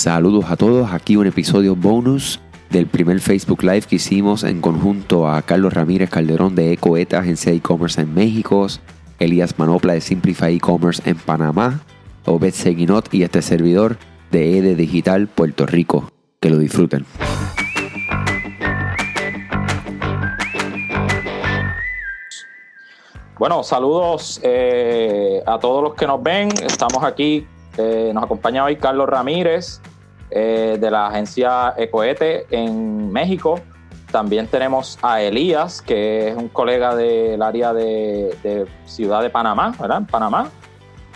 Saludos a todos, aquí un episodio bonus del primer Facebook Live que hicimos en conjunto a Carlos Ramírez Calderón de Ecoeta, agencia e-commerce en México, Elías Manopla de Simplify e-commerce en Panamá, Obed Seguinot y este servidor de EDE Digital Puerto Rico. Que lo disfruten. Bueno, saludos eh, a todos los que nos ven. Estamos aquí, eh, nos acompaña hoy Carlos Ramírez eh, de la agencia Ecoete en México. También tenemos a Elías, que es un colega del área de, Ciudad de Panamá, ¿verdad? En Panamá.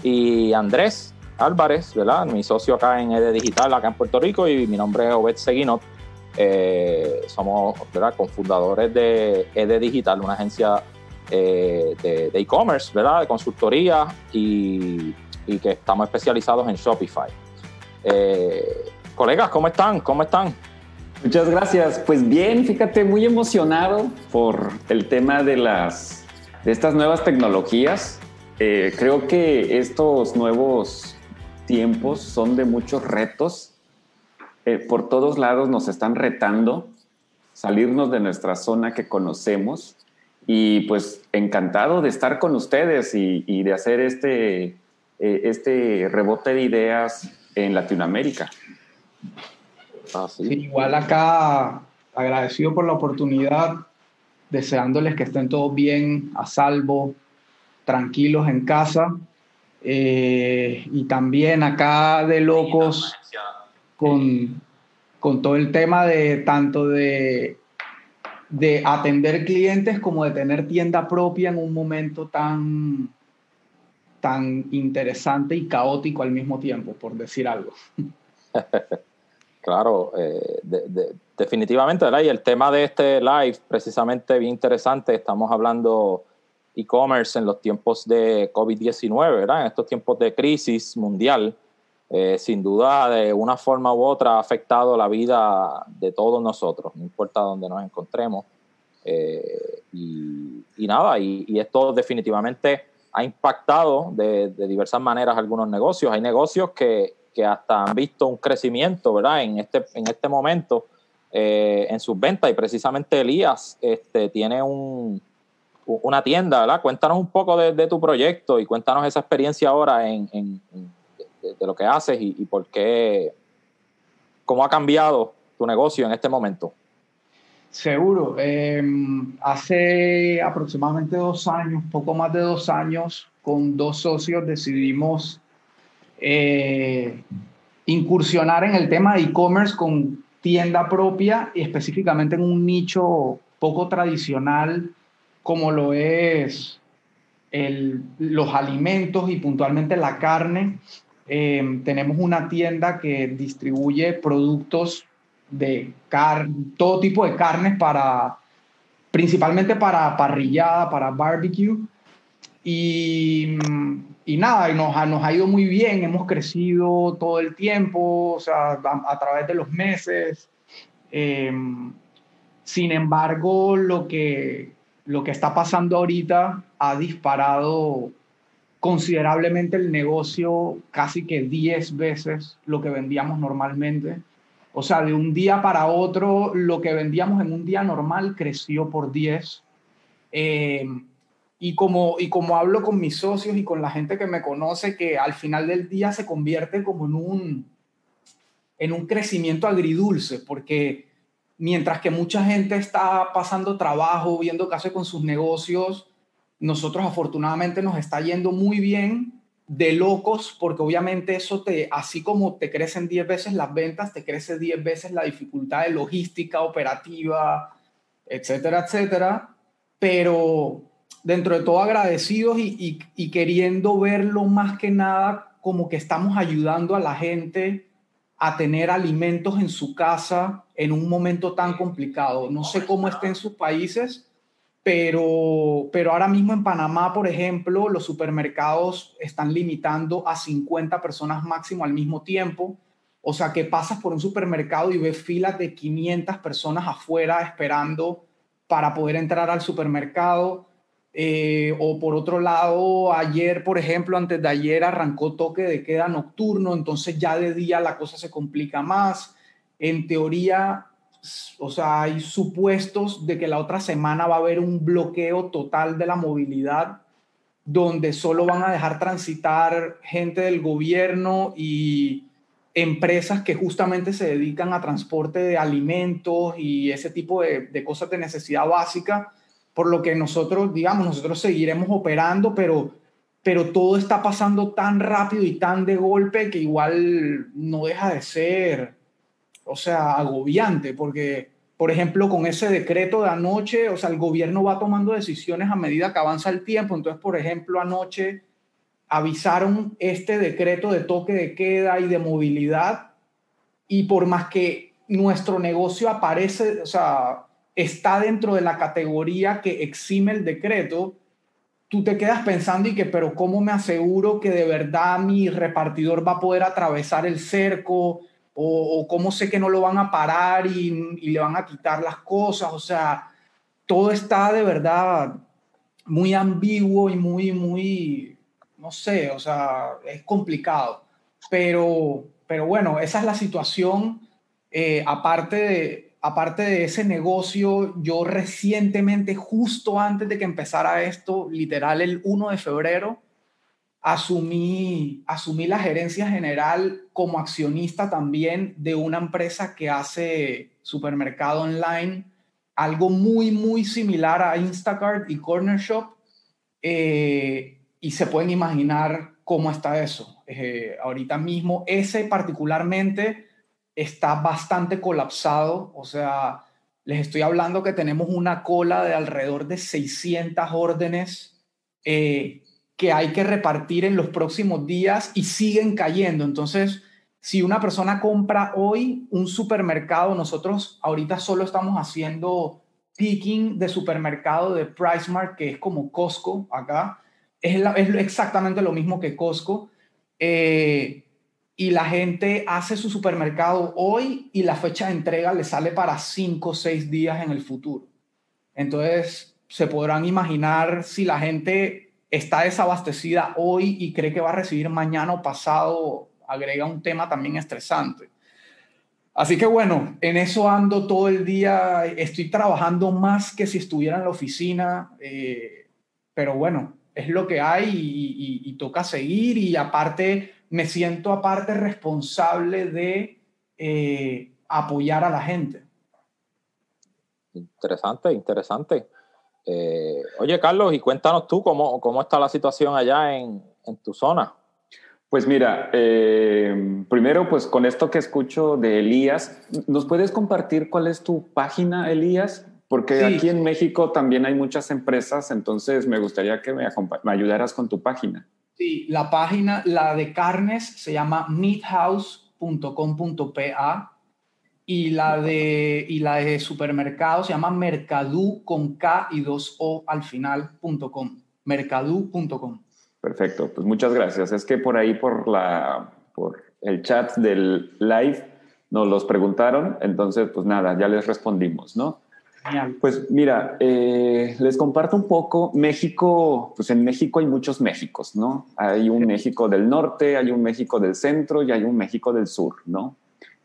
Y Andrés Álvarez, ¿verdad? Mi socio acá en EDE Digital, acá en Puerto Rico. Y mi nombre es Obed Seguinot. Eh, somos, ¿verdad? Confundadores de EDE Digital, una agencia eh, de e-commerce, ¿verdad? De consultoría y, y, que estamos especializados en Shopify. Eh, Colegas, ¿cómo están? ¿Cómo están? Muchas gracias. Pues bien, fíjate, muy emocionado por el tema de las de estas nuevas tecnologías. Eh, creo que estos nuevos tiempos son de muchos retos. Eh, por todos lados nos están retando salirnos de nuestra zona que conocemos y pues encantado de estar con ustedes y, de hacer este, eh, este rebote de ideas en Latinoamérica. Ah, igual acá agradecido por la oportunidad, deseándoles que estén todos bien, a salvo, tranquilos en casa. Eh, y también acá de locos con, con todo el tema de tanto de, de atender clientes como de tener tienda propia en un momento tan, tan interesante y caótico al mismo tiempo, por decir algo. claro, eh, definitivamente, ¿verdad? Y el tema de este live, precisamente bien interesante, estamos hablando e-commerce en los tiempos de COVID-19, ¿verdad? En estos tiempos de crisis mundial, eh, sin duda, de una forma u otra ha afectado la vida de todos nosotros, no importa dónde nos encontremos. Eh, y, nada, y, y, esto definitivamente ha impactado de diversas maneras algunos negocios. Hay negocios que, que hasta han visto un crecimiento, ¿verdad? En este, en este momento eh, en sus ventas y precisamente Elías este, tiene un, una tienda, ¿verdad? Cuéntanos un poco de, tu proyecto y cuéntanos esa experiencia ahora en, de, lo que haces y, por qué, cómo ha cambiado tu negocio en este momento. Seguro. Em, hace aproximadamente dos años, poco más de dos años, con dos socios decidimos eh, incursionar en el tema de e-commerce con tienda propia y específicamente en un nicho poco tradicional como lo es los alimentos y puntualmente la carne. Eh, tenemos una tienda que distribuye productos de car todo tipo de carnes para principalmente para parrillada, para barbecue. Y y nada, y nos, nos, ha ido muy bien, hemos crecido todo el tiempo, o sea, a, través de los meses. Em, sin embargo, lo que, lo que está pasando ahorita ha disparado considerablemente el negocio, casi que 10 veces lo que vendíamos normalmente. O sea, de un día para otro, lo que vendíamos en un día normal creció por 10. Eh, y como, y como hablo con mis socios y con la gente que me conoce, que al final del día se convierte como en un, en un crecimiento agridulce, porque mientras que mucha gente está pasando trabajo, viendo qué hace con sus negocios, nosotros afortunadamente nos está yendo muy bien de locos, porque obviamente eso te, así como te crecen 10 veces las ventas, te crece 10 veces la dificultad de logística operativa, etcétera, etcétera. Pero dentro de todo agradecidos y, queriendo verlo más que nada como que estamos ayudando a la gente a tener alimentos en su casa en un momento tan complicado. No sé cómo está en sus países, pero, pero ahora mismo en Panamá, por ejemplo, los supermercados están limitando a 50 personas máximo al mismo tiempo. O sea que pasas por un supermercado y ves filas de 500 personas afuera esperando para poder entrar al supermercado Eh, o por otro lado, ayer, por ejemplo, antes de ayer arrancó toque de queda nocturno, entonces ya de día la cosa se complica más. En teoría, o sea, hay supuestos de que la otra semana va a haber un bloqueo total de la movilidad, donde solo van a dejar transitar gente del gobierno y empresas que justamente se dedican a transporte de alimentos y ese tipo de, de cosas de necesidad básica por lo que nosotros, digamos, nosotros seguiremos operando, pero, pero todo está pasando tan rápido y tan de golpe que igual no deja de ser, o sea, agobiante, porque, por ejemplo, con ese decreto de anoche, o sea, el gobierno va tomando decisiones a medida que avanza el tiempo, entonces, por ejemplo, anoche avisaron este decreto de toque de queda y de movilidad, y por más que nuestro negocio aparece, o sea, está dentro de la categoría que exime el decreto, tú te quedas pensando y que, pero ¿cómo me aseguro que de verdad mi repartidor va a poder atravesar el cerco? O, cómo sé que no lo van a parar y, le van a quitar las cosas. O sea, todo está de verdad muy ambiguo y muy, muy, no sé, o sea, es complicado. Pero, pero bueno, esa es la situación. Eh, aparte de, aparte de ese negocio, yo recientemente, justo antes de que empezara esto, literal el 1 de febrero, asumí, asumí la gerencia general como accionista también de una empresa que hace supermercado online, algo muy, muy similar a Instacart y Corner Shop. Eh, y se pueden imaginar cómo está eso. Eh, ahorita mismo, ese particularmente está bastante colapsado, o sea, les estoy hablando que tenemos una cola de alrededor de 600 órdenes eh, que hay que repartir en los próximos días y siguen cayendo. Entonces, si una persona compra hoy un supermercado, nosotros ahorita solo estamos haciendo picking de supermercado de PriceMark, que es como Costco acá, es, es exactamente lo mismo que Costco. Eh, y la gente hace su supermercado hoy y la fecha de entrega le sale para cinco o seis días en el futuro. Entonces, se podrán imaginar si la gente está desabastecida hoy y cree que va a recibir mañana o pasado, agrega un tema también estresante. Así que bueno, en eso ando todo el día, estoy trabajando más que si estuviera en la oficina, eh, pero bueno, es lo que hay y, y toca seguir y aparte me siento aparte responsable de eh, apoyar a la gente. Interesante, interesante. Eh, oye, Carlos, y cuéntanos tú cómo, cómo está la situación allá en, en tu zona. Pues mira, eh, primero, pues con esto que escucho de Elías, ¿nos puedes compartir cuál es tu página, Elías? Porque aquí en México también hay muchas empresas, entonces me gustaría que me, me ayudaras con tu página. Sí, la página, la de carnes se llama meathouse.com.pa y la de y la de supermercado se llama mercadú con K y dos O al final.com. mercadú.com. Perfecto, pues muchas gracias. Es que por ahí por la por el chat del live nos los preguntaron, entonces pues nada, ya les respondimos, ¿no? Pues mira, eh, les comparto un poco. México, pues en México hay muchos Méxicos, ¿no? Hay un México del norte, hay un México del centro y hay un México del sur, ¿no?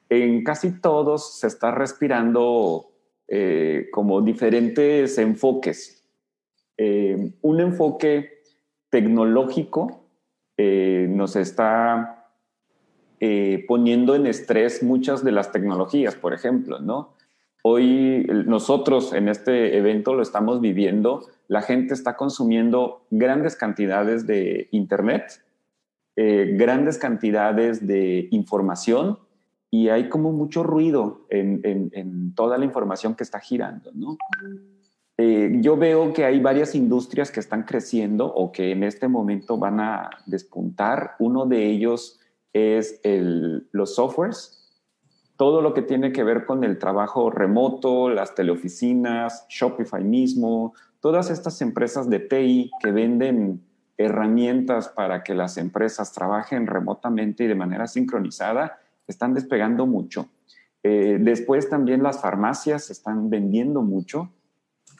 En casi todos se está respirando eh, como diferentes enfoques. Eh, un enfoque tecnológico nos está poniendo en estrés muchas de las tecnologías, por ejemplo, ¿no? Hoy nosotros en este evento lo estamos viviendo. La gente está consumiendo grandes cantidades de Internet, eh, grandes cantidades de información y hay como mucho ruido en, toda la información que está girando, ¿no? Eh, yo veo que hay varias industrias que están creciendo o que en este momento van a despuntar. Uno de ellos es los softwares, todo lo que tiene que ver con el trabajo remoto, las teleoficinas, Shopify mismo, todas estas empresas de TI que venden herramientas para que las empresas trabajen remotamente y de manera sincronizada, están despegando mucho. Eh, después también las farmacias están vendiendo mucho.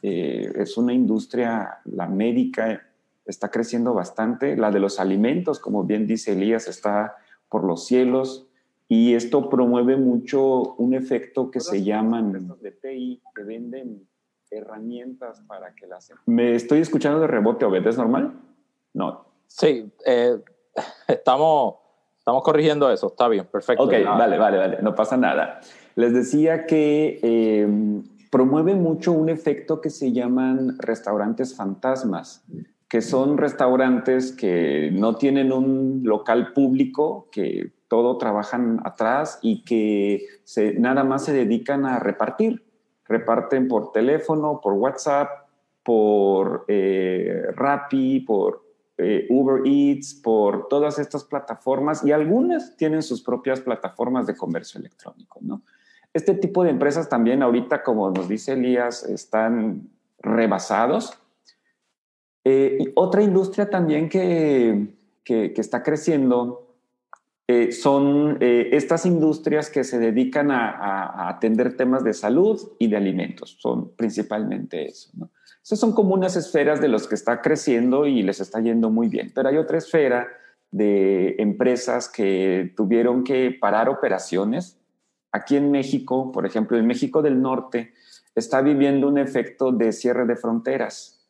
Eh, es una industria, la médica está creciendo bastante, la de los alimentos, como bien dice Elías, está por los cielos y esto promueve mucho un efecto que se llaman de TI, que venden herramientas para que las... ¿Me estoy escuchando de rebote, o ¿Es normal? No. Sí, eh, estamos, estamos corrigiendo eso, está bien, perfecto. Ok, vale, vale, vale, no pasa nada. Les decía que eh, promueve mucho un efecto que se llaman restaurantes fantasmas, que son restaurantes que no tienen un local público, que todo trabajan atrás y que nada más se dedican a repartir. Reparten por teléfono, por WhatsApp, por eh, Rappi, por eh, Uber Eats, por todas estas plataformas y algunas tienen sus propias plataformas de comercio electrónico, ¿no? Este tipo de empresas también ahorita, como nos dice Elías, están rebasados. Eh, otra industria también que, que, está creciendo eh, son eh, estas industrias que se dedican a, a, atender temas de salud y de alimentos. Son principalmente eso. ¿no? Esas son como unas esferas de los que está creciendo y les está yendo muy bien. Pero hay otra esfera de empresas que tuvieron que parar operaciones Aquí en México, por ejemplo, en México del Norte, está viviendo un efecto de cierre de fronteras.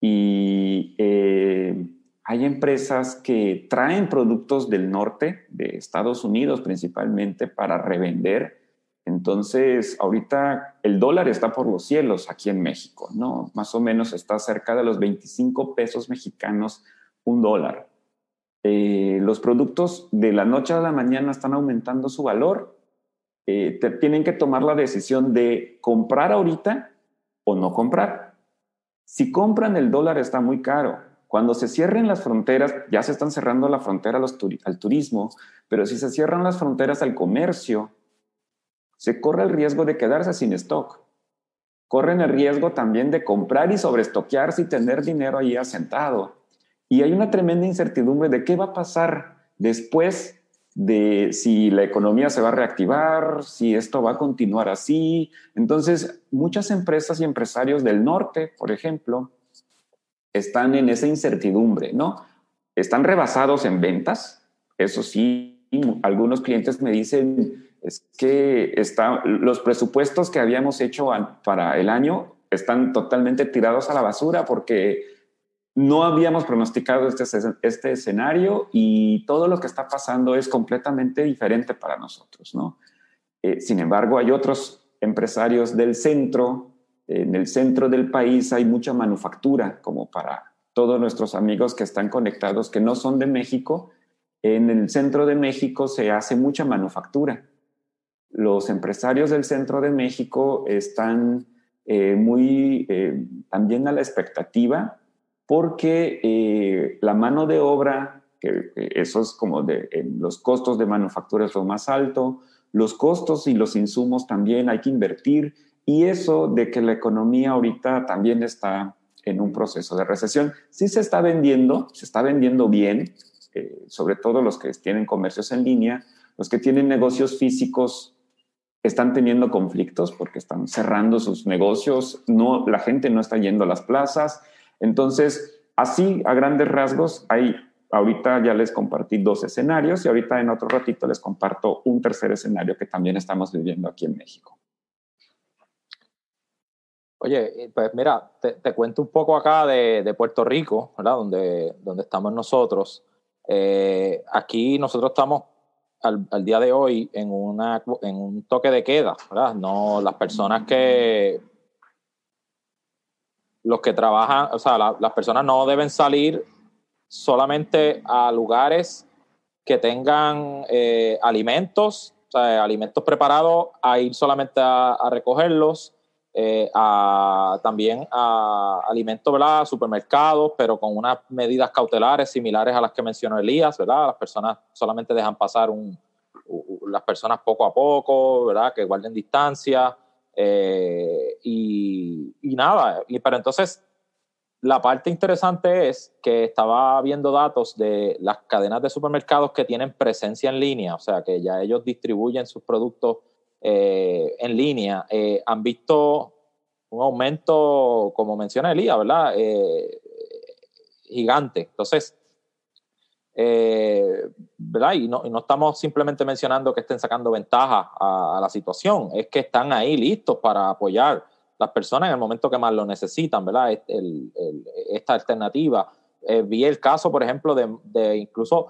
Y eh, hay empresas que traen productos del norte, de Estados Unidos principalmente, para revender. Entonces, ahorita el dólar está por los cielos aquí en México, ¿no? Más o menos está cerca de los 25 pesos mexicanos un dólar. Eh, los productos de la noche a la mañana están aumentando su valor eh, tienen que tomar la decisión de comprar ahorita o no comprar. Si compran, el dólar está muy caro. Cuando se cierren las fronteras, ya se están cerrando la frontera al turismo, pero si se cierran las fronteras al comercio, se corre el riesgo de quedarse sin stock. Corren el riesgo también de comprar y sobreestoquearse y tener dinero ahí asentado. Y hay una tremenda incertidumbre de qué va a pasar después de si la economía se va a reactivar, si esto va a continuar así. Entonces, muchas empresas y empresarios del norte, por ejemplo, están en esa incertidumbre, ¿no? Están rebasados en ventas, eso sí, algunos clientes me dicen, es que está, los presupuestos que habíamos hecho para el año están totalmente tirados a la basura porque no habíamos pronosticado este, este escenario y todo lo que está pasando es completamente diferente para nosotros, ¿no? Eh, sin embargo, hay otros empresarios del centro, en el centro del país hay mucha manufactura, como para todos nuestros amigos que están conectados, que no son de México. En el centro de México se hace mucha manufactura. Los empresarios del centro de México están eh, muy eh, también a la expectativa porque eh, la mano de obra, que, eso es como de los costos de manufactura es lo más alto, los costos y los insumos también hay que invertir y eso de que la economía ahorita también está en un proceso de recesión. Sí se está vendiendo, se está vendiendo bien, eh, sobre todo los que tienen comercios en línea, los que tienen negocios físicos están teniendo conflictos porque están cerrando sus negocios, no, la gente no está yendo a las plazas, entonces, así a grandes rasgos, hay, ahorita ya les compartí dos escenarios y ahorita en otro ratito les comparto un tercer escenario que también estamos viviendo aquí en México. Oye, pues mira, te, cuento un poco acá de, Puerto Rico, ¿verdad? Donde, donde estamos nosotros. Eh, aquí nosotros estamos al, al, día de hoy en, una, en un toque de queda, ¿verdad? No, las personas que los que trabajan, o sea, las personas no deben salir solamente a lugares que tengan eh, alimentos, o sea, alimentos preparados, a ir solamente a, recogerlos, eh, a, también a alimentos, ¿verdad? supermercados, pero con unas medidas cautelares similares a las que mencionó Elías, ¿verdad? Las personas solamente dejan pasar un, las personas poco a poco, ¿verdad? Que guarden distancia. Eh, y, nada, y, pero entonces la parte interesante es que estaba viendo datos de las cadenas de supermercados que tienen presencia en línea, o sea, que ya ellos distribuyen sus productos eh, en línea. Eh, han visto un aumento, como menciona Elías, ¿verdad? Eh, gigante. Entonces, ¿verdad? Y no, estamos simplemente mencionando que estén sacando ventaja a, la situación, es que están ahí listos para apoyar las personas en el momento que más lo necesitan, ¿verdad? esta alternativa. Vi el caso, por ejemplo, de, incluso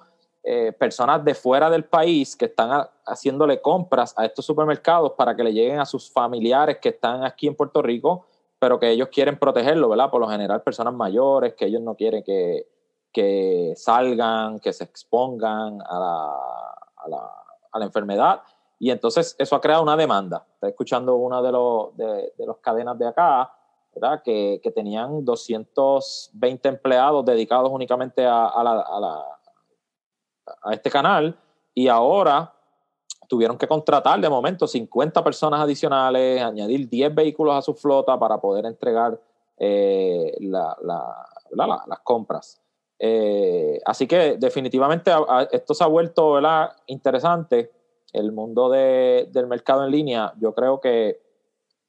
eh, personas de fuera del país que están haciéndole compras a estos supermercados para que le lleguen a sus familiares que están aquí en Puerto Rico, pero que ellos quieren protegerlo, ¿verdad? Por lo general, personas mayores, que ellos no quieren que, que salgan, que se expongan a la, a la, enfermedad. Y entonces eso ha creado una demanda. Está escuchando una de los de, los cadenas de acá, ¿verdad? Que, que, tenían 220 empleados dedicados únicamente a, a, la, a, este canal y ahora tuvieron que contratar de momento 50 personas adicionales, añadir 10 vehículos a su flota para poder entregar eh, la, las compras. Eh, así que definitivamente esto se ha vuelto interesante. El mundo del mercado en línea, yo creo que,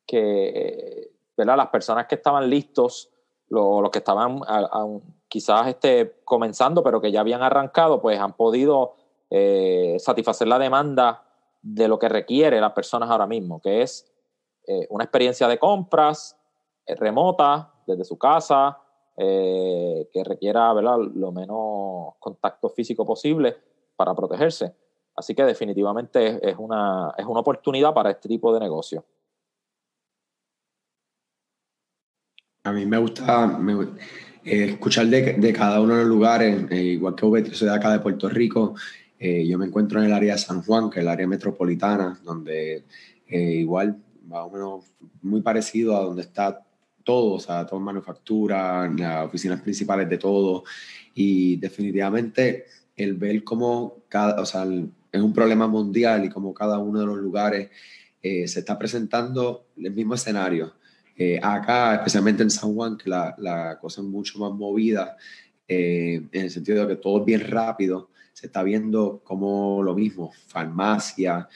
que las personas que estaban listos, los que estaban quizás este, comenzando, pero que ya habían arrancado, pues han podido eh, satisfacer la demanda de lo que requiere las personas ahora mismo, que es eh, una experiencia de compras remota desde su casa, eh, que requiera ¿verdad? lo menos contacto físico posible para protegerse. Así que definitivamente es, una, es una oportunidad para este tipo de negocio. A mí me gusta eh, escuchar de, cada uno de los lugares, eh, igual que Ubet, soy de acá de Puerto Rico, yo me encuentro en el área de San Juan, que es el área metropolitana, donde igual más o menos muy parecido a donde está todo, o sea, todo manufactura, las oficinas principales de todo. Y definitivamente el ver cómo cada, o sea, es un problema mundial y cómo cada uno de los lugares eh, se está presentando el mismo escenario. Eh, acá, especialmente en San Juan, que la, la cosa es mucho más movida, eh, en el sentido de que todo es bien rápido, se está viendo como lo mismo, farmacia,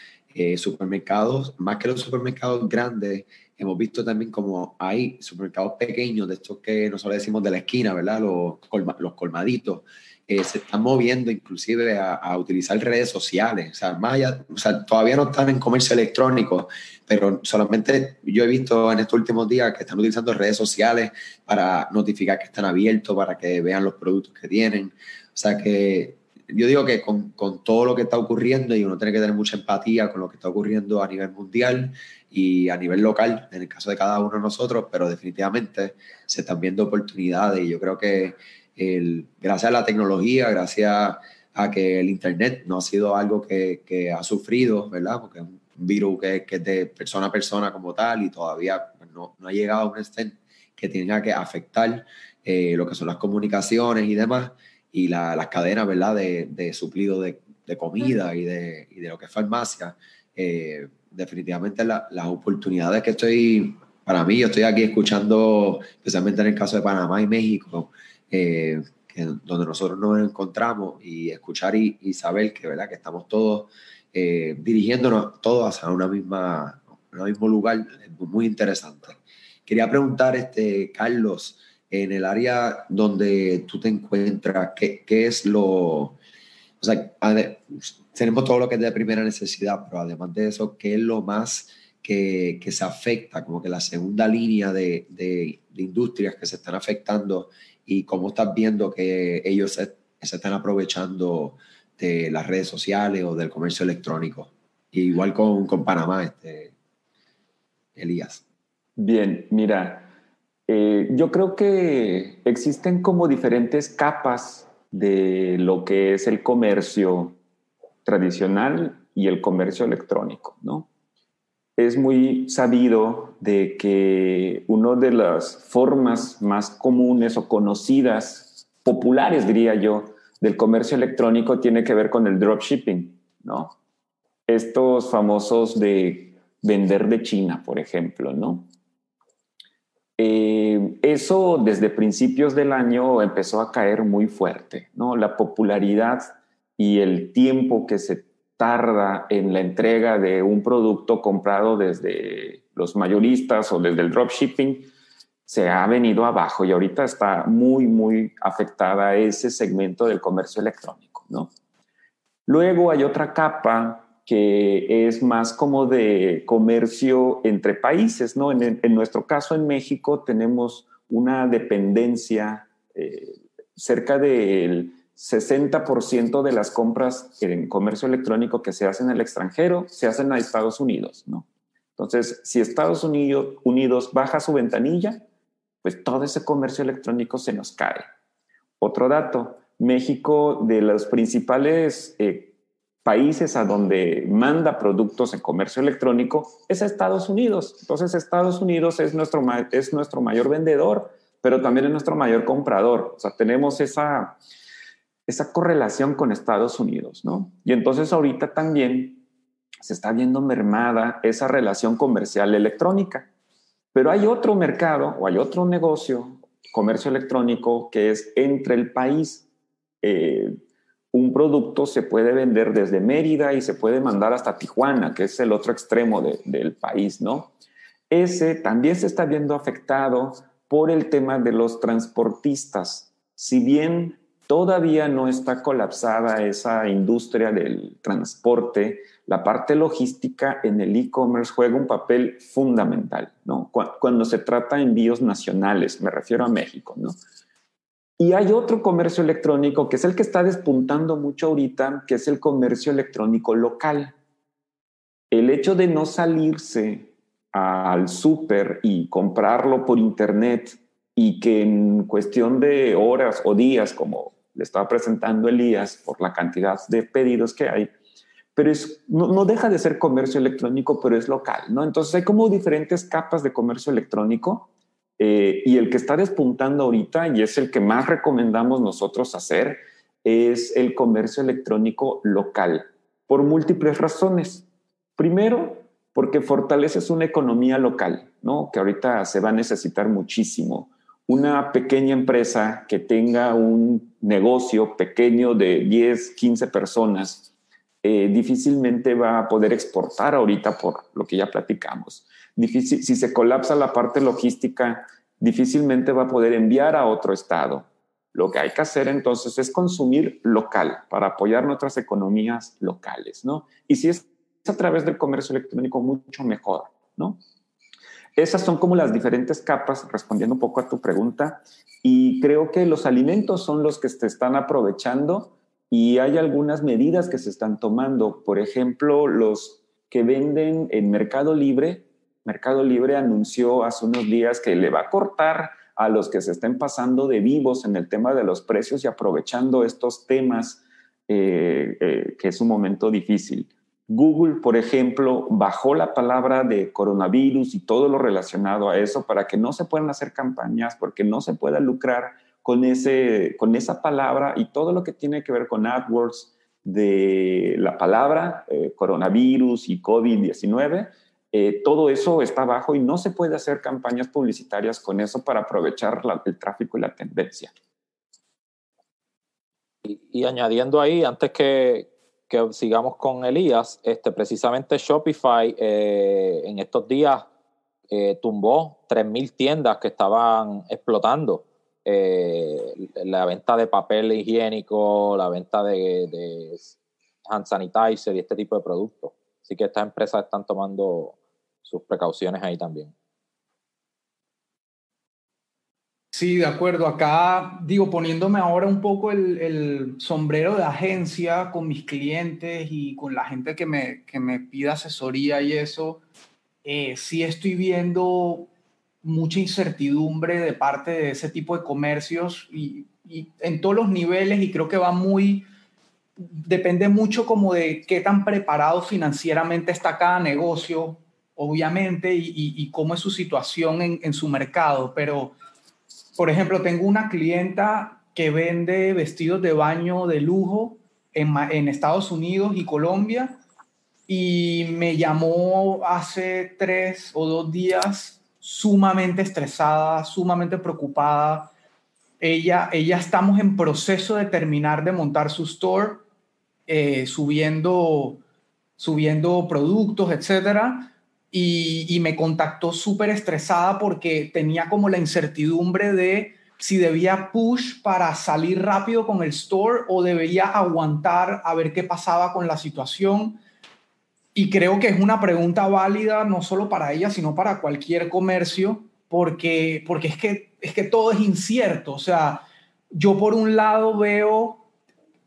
supermercados, más que los supermercados grandes, hemos visto también como hay supermercados pequeños, de estos que nosotros decimos de la esquina, ¿verdad? Los, los colmaditos, eh, se están moviendo inclusive a, utilizar redes sociales. O sea, más o sea, todavía no están en comercio electrónico, pero solamente yo he visto en estos últimos días que están utilizando redes sociales para notificar que están abiertos, para que vean los productos que tienen. O sea que yo digo que con, con, todo lo que está ocurriendo y uno tiene que tener mucha empatía con lo que está ocurriendo a nivel mundial y a nivel local, en el caso de cada uno de nosotros, pero definitivamente se están viendo oportunidades y yo creo que gracias a la tecnología, gracias a que el Internet no ha sido algo que, ha sufrido, ¿verdad? Porque es un virus que, es de persona a persona como tal y todavía no, no ha llegado a un extent que tenga que afectar eh, lo que son las comunicaciones y demás y las cadenas, ¿verdad?, de, de suplido de, comida y de, lo que es farmacia. Eh, definitivamente las oportunidades que estoy, para mí, yo estoy aquí escuchando, especialmente en el caso de Panamá y México, eh, donde nosotros nos encontramos y escuchar y, y saber que, ¿verdad?, que estamos todos eh, dirigiéndonos todos hacia una misma, un mismo lugar, muy interesante. Quería preguntar, este, Carlos, en el área donde tú te encuentras, ¿qué, qué es lo... O sea, tenemos todo lo que es de primera necesidad, pero además de eso, ¿qué es lo más que, que se afecta? Como que la segunda línea de, de, industrias que se están afectando y cómo estás viendo que ellos se, están aprovechando de las redes sociales o del comercio electrónico. igual con, con Panamá, este, Elías. Bien, mira, eh, yo creo que existen como diferentes capas de lo que es el comercio tradicional y el comercio electrónico, ¿no? Es muy sabido de que una de las formas más comunes o conocidas, populares diría yo, del comercio electrónico tiene que ver con el dropshipping, ¿no? Estos famosos de vender de China, por ejemplo, ¿no? Eh, eso desde principios del año empezó a caer muy fuerte, ¿no? La popularidad y el tiempo que se tarda en la entrega de un producto comprado desde los mayoristas o desde el dropshipping, se ha venido abajo y ahorita está muy, muy afectada ese segmento del comercio electrónico, ¿no? Luego hay otra capa que es más como de comercio entre países, ¿no? En, nuestro caso, en México, tenemos una dependencia eh, cerca del 60% de las compras en comercio electrónico que se hacen en el extranjero se hacen a Estados Unidos, ¿no? Entonces, si Estados Unidos, Unidos baja su ventanilla, pues todo ese comercio electrónico se nos cae. Otro dato, México de los principales eh, países a donde manda productos en comercio electrónico es Estados Unidos. Entonces Estados Unidos es nuestro, es nuestro mayor vendedor, pero también es nuestro mayor comprador. O sea, tenemos esa, esa correlación con Estados Unidos, ¿no? Y entonces ahorita también se está viendo mermada esa relación comercial electrónica. Pero hay otro mercado o hay otro negocio, comercio electrónico, que es entre el país. Eh, un producto se puede vender desde Mérida y se puede mandar hasta Tijuana, que es el otro extremo del país, ¿no? Ese también se está viendo afectado por el tema de los transportistas. Si bien todavía no está colapsada esa industria del transporte, la parte logística en el e-commerce juega un papel fundamental, ¿no? Cuando se trata de envíos nacionales, me refiero a México, ¿no? Y hay otro comercio electrónico que es el que está despuntando mucho ahorita, que es el comercio electrónico local. El hecho de no salirse al súper y comprarlo por internet y que en cuestión de horas o días, como le estaba presentando Elías, por la cantidad de pedidos que hay, pero es, no, deja de ser comercio electrónico, pero es local, ¿no? Entonces hay como diferentes capas de comercio electrónico eh, y el que está despuntando ahorita, y es el que más recomendamos nosotros hacer, es el comercio electrónico local, por múltiples razones. Primero, porque fortaleces una economía local, ¿no? que ahorita se va a necesitar muchísimo. Una pequeña empresa que tenga un negocio pequeño de 10, 15 personas, eh, difícilmente va a poder exportar ahorita por lo que ya platicamos si se colapsa la parte logística, difícilmente va a poder enviar a otro estado. Lo que hay que hacer entonces es consumir local para apoyar nuestras economías locales, ¿no? Y si es a través del comercio electrónico, mucho mejor, ¿no? Esas son como las diferentes capas, respondiendo un poco a tu pregunta, y creo que los alimentos son los que se están aprovechando y hay algunas medidas que se están tomando. Por ejemplo, los que venden en Mercado Libre Mercado Libre anunció hace unos días que le va a cortar a los que se estén pasando de vivos en el tema de los precios y aprovechando estos temas eh, eh, que es un momento difícil. Google, por ejemplo, bajó la palabra de coronavirus y todo lo relacionado a eso para que no se puedan hacer campañas, porque no se pueda lucrar con, ese, con esa palabra y todo lo que tiene que ver con AdWords de la palabra eh, coronavirus y COVID-19 eh, todo eso está abajo y no se puede hacer campañas publicitarias con eso para aprovechar el tráfico y la tendencia. Y, añadiendo ahí, antes que, sigamos con Elías, este, precisamente Shopify eh, en estos días eh, tumbó 3.000 tiendas que estaban explotando. la venta de papel higiénico, la venta de, de hand sanitizer y este tipo de productos. Así que estas empresas están tomando sus precauciones ahí también. Sí, de acuerdo. Acá, digo, poniéndome ahora un poco el, sombrero de agencia con mis clientes y con la gente que me, que me pide asesoría y eso, eh, sí estoy viendo mucha incertidumbre de parte de ese tipo de comercios y, en todos los niveles y creo que va muy, depende mucho como de qué tan preparado financieramente está cada negocio obviamente, y, cómo es su situación en, su mercado. Pero, por ejemplo, tengo una clienta que vende vestidos de baño de lujo en, Estados Unidos y Colombia y me llamó hace tres o dos días sumamente estresada, sumamente preocupada. Ella, ella estamos en proceso de terminar de montar su store, eh, subiendo subiendo productos, etcétera. Y, y me contactó súper estresada porque tenía como la incertidumbre de si debía push para salir rápido con el store o debería aguantar a ver qué pasaba con la situación. Y creo que es una pregunta válida no solo para ella, sino para cualquier comercio, porque, porque es, que, es que todo es incierto. O sea, yo por un lado veo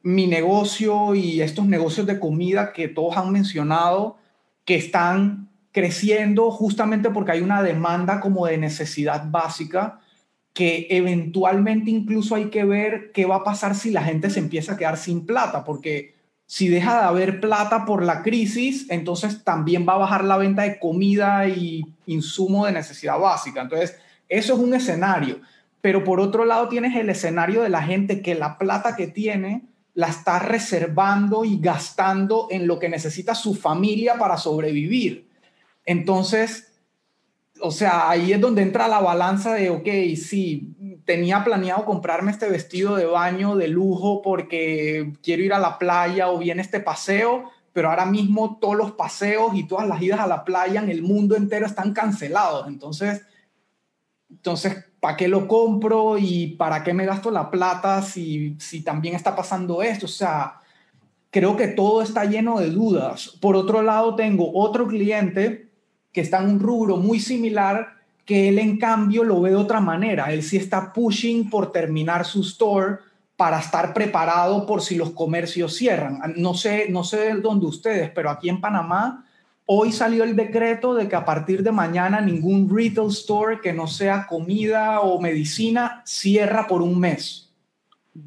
mi negocio y estos negocios de comida que todos han mencionado, que están creciendo justamente porque hay una demanda como de necesidad básica que eventualmente incluso hay que ver qué va a pasar si la gente se empieza a quedar sin plata, porque si deja de haber plata por la crisis, entonces también va a bajar la venta de comida y insumo de necesidad básica. Entonces, eso es un escenario. Pero por otro lado tienes el escenario de la gente que la plata que tiene la está reservando y gastando en lo que necesita su familia para sobrevivir. Entonces, o sea, ahí es donde entra la balanza de, ok, sí, tenía planeado comprarme este vestido de baño de lujo porque quiero ir a la playa o bien este paseo, pero ahora mismo todos los paseos y todas las idas a la playa en el mundo entero están cancelados. Entonces, entonces ¿para qué lo compro y para qué me gasto la plata si, si también está pasando esto? O sea, creo que todo está lleno de dudas. Por otro lado, tengo otro cliente que está en un rubro muy similar, que él en cambio lo ve de otra manera. Él sí está pushing por terminar su store para estar preparado por si los comercios cierran. No sé, no sé dónde ustedes, pero aquí en Panamá hoy salió el decreto de que a partir de mañana ningún retail store que no sea comida o medicina cierra por un mes.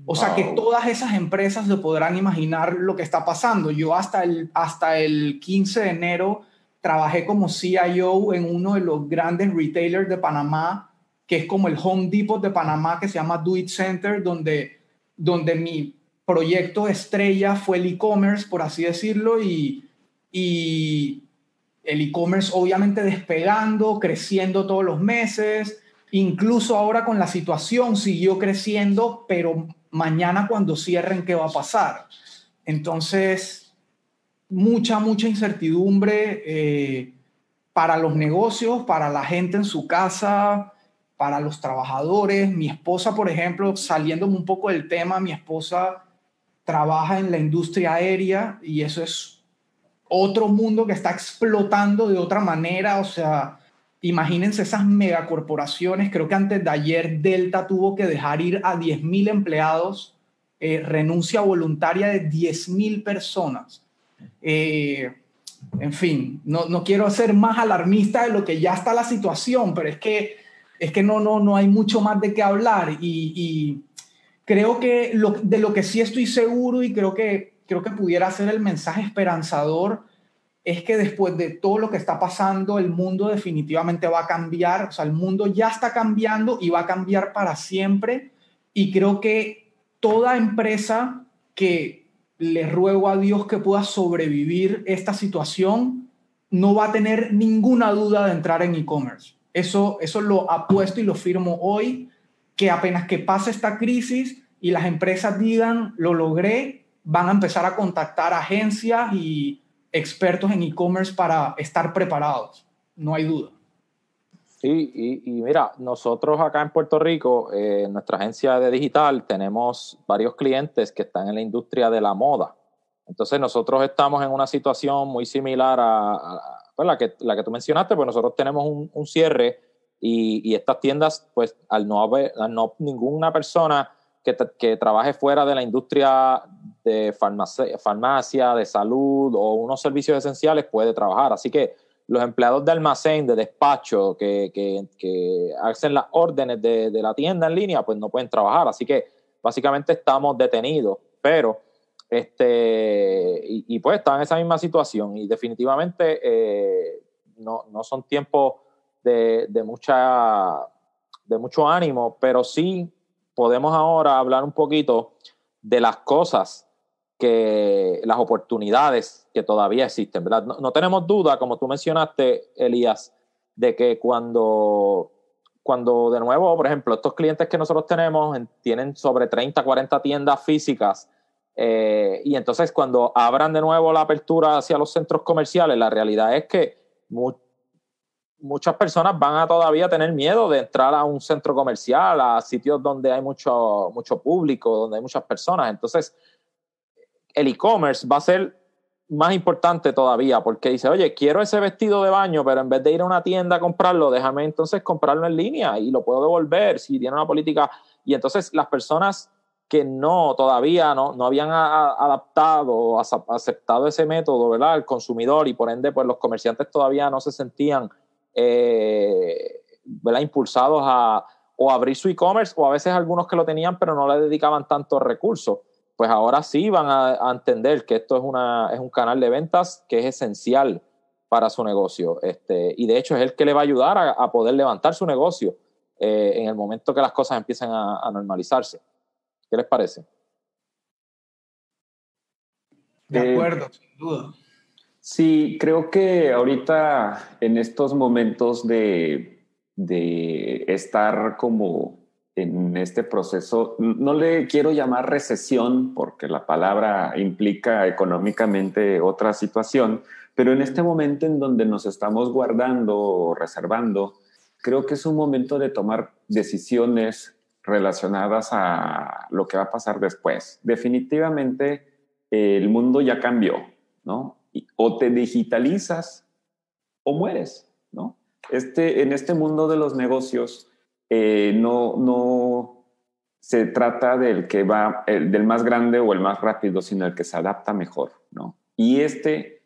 O sea que todas esas empresas se podrán imaginar lo que está pasando. Yo hasta el, hasta el 15 de enero trabajé como CIO en uno de los grandes retailers de Panamá, que es como el Home Depot de Panamá, que se llama Do It Center, donde, donde mi proyecto estrella fue el e-commerce, por así decirlo, y, y el e-commerce obviamente despegando, creciendo todos los meses, incluso ahora con la situación siguió creciendo, pero mañana cuando cierren, ¿qué va a pasar? Entonces, mucha, mucha incertidumbre eh, para los negocios, para la gente en su casa, para los trabajadores. Mi esposa, por ejemplo, saliéndome un poco del tema, mi esposa trabaja en la industria aérea y eso es otro mundo que está explotando de otra manera. O sea, imagínense esas megacorporaciones. Creo que antes de ayer Delta tuvo que dejar ir a 10.000 empleados, eh, renuncia voluntaria de 10.000 personas. Eh, en fin, no, no, quiero ser más alarmista de lo que ya está la situación, pero es que, es que no, no, no hay mucho más de qué hablar. Y, creo que de lo que sí estoy seguro y creo que, creo que pudiera ser el mensaje esperanzador es que después de todo lo que está pasando, el mundo definitivamente va a cambiar, o sea, el mundo ya está cambiando y va a cambiar para siempre. Y creo que toda empresa que le ruego a Dios que pueda sobrevivir esta situación, no va a tener ninguna duda de entrar en e-commerce. Eso, eso lo apuesto y lo firmo hoy, que apenas que pase esta crisis y las empresas digan, lo logré, van a empezar a contactar agencias y expertos en e-commerce para estar preparados. No hay duda. Sí, y, mira, nosotros acá en Puerto Rico, eh, en nuestra agencia de digital, tenemos varios clientes que están en la industria de la moda. Entonces nosotros estamos en una situación muy similar a, pues, la, que, la que tú mencionaste, pues nosotros tenemos un, cierre y, estas tiendas, pues al no haber no, ninguna persona que, que, trabaje fuera de la industria de farmacia, farmacia, de salud o unos servicios esenciales puede trabajar. Así que los empleados de almacén, de despacho, que, que, hacen las órdenes de, la tienda en línea, pues no pueden trabajar. Así que básicamente estamos detenidos, pero este, y, pues están en esa misma situación. Y definitivamente eh, no, son tiempos de, mucha, de mucho ánimo, pero sí podemos ahora hablar un poquito de las cosas que las oportunidades que todavía existen, ¿verdad? No, tenemos duda, como tú mencionaste, Elías, de que cuando, cuando de nuevo, por ejemplo, estos clientes que nosotros tenemos tienen sobre 30, 40 tiendas físicas Eh, y entonces cuando abran de nuevo la apertura hacia los centros comerciales, la realidad es que muchas personas van a todavía tener miedo de entrar a un centro comercial, a sitios donde hay mucho, mucho público, donde hay muchas personas. Entonces, el e-commerce va a ser más importante todavía, porque dice, oye, quiero ese vestido de baño, pero en vez de ir a una tienda a comprarlo, déjame entonces comprarlo en línea y lo puedo devolver si tiene una política. Y entonces las personas que no, todavía no, no habían adaptado o aceptado ese método, ¿verdad? El consumidor y por ende, pues los comerciantes todavía no se sentían, eh, ¿verdad? Impulsados a o abrir su e-commerce o a veces algunos que lo tenían pero no le dedicaban tantos recursos pues ahora sí van a, entender que esto es, una, es un canal de ventas que es esencial para su negocio. Este, y de hecho es el que le va a ayudar a, poder levantar su negocio eh, en el momento que las cosas empiecen a, normalizarse. ¿Qué les parece? De eh, acuerdo, sin duda. Sí, creo que ahorita en estos momentos de, de estar como en este proceso, no le quiero llamar recesión porque la palabra implica económicamente otra situación, pero en este momento en donde nos estamos guardando o reservando, creo que es un momento de tomar decisiones relacionadas a lo que va a pasar después. Definitivamente el mundo ya cambió, ¿no? O te digitalizas o mueres, ¿no? Este, en este mundo de los negocios, eh, no, no se trata del que va, del más grande o el más rápido, sino el que se adapta mejor, ¿no? Y este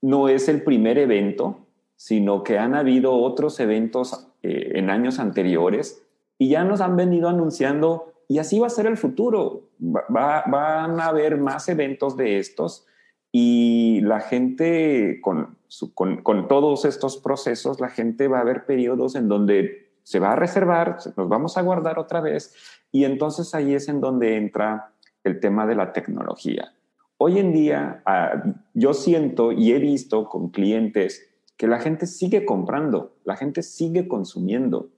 no es el primer evento, sino que han habido otros eventos eh, en años anteriores y ya nos han venido anunciando, y así va a ser el futuro. Va, van a haber más eventos de estos y la gente, con, con, con todos estos procesos, la gente va a ver periodos en donde se va a reservar, nos vamos a guardar otra vez y entonces ahí es en donde entra el tema de la tecnología. Hoy en día ah, yo siento y he visto con clientes que la gente sigue comprando, la gente sigue consumiendo,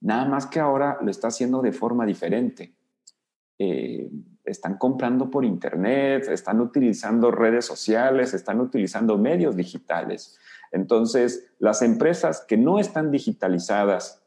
nada más que ahora lo está haciendo de forma diferente. Eh, están comprando por internet, están utilizando redes sociales, están utilizando medios digitales. Entonces, las empresas que no están digitalizadas